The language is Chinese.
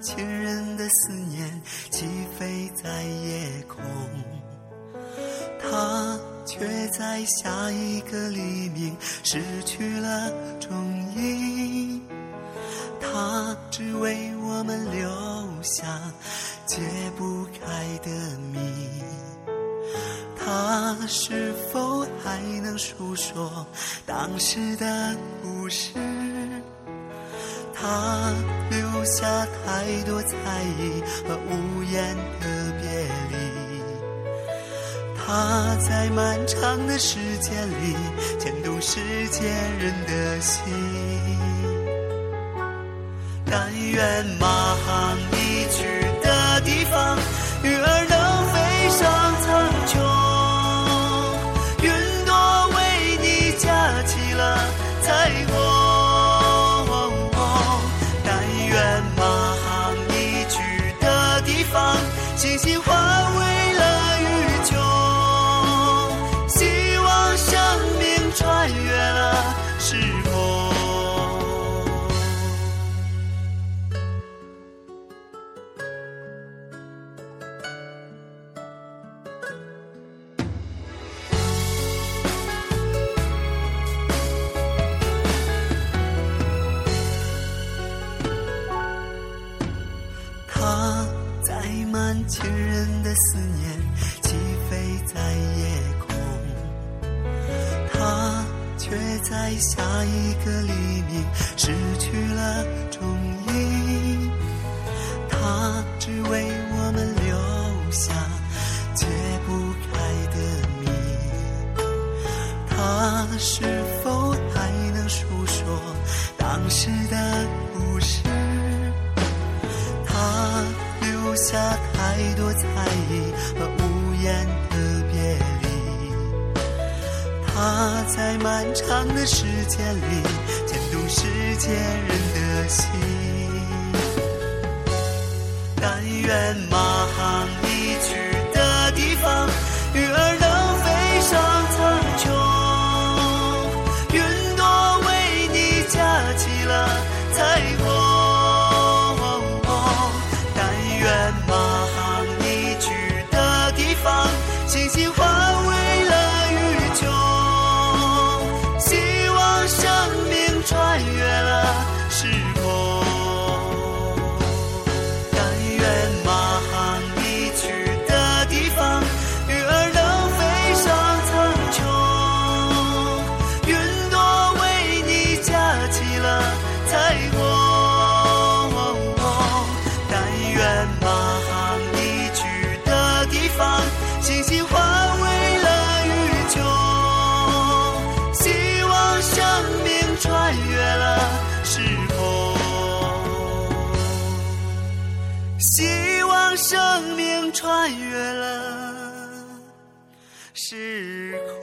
亲人的思念起飞在夜空，他却在下一个黎明失去了踪影。他只为我们留下解不开的谜。他是否还能诉说当时的故事？他留下太多猜疑和无言的别离。他在漫长的时间里牵动世界人的心。但愿马航一方，星星晃满亲人的思念，起飞在夜空。他却在下一个黎明失去了踪影。他只为我们留下解不开的谜。他是否还能诉说当时的留下太多猜疑和无言的别离。他在漫长的时间里牵动世界人的心。但愿马航穿越了时空。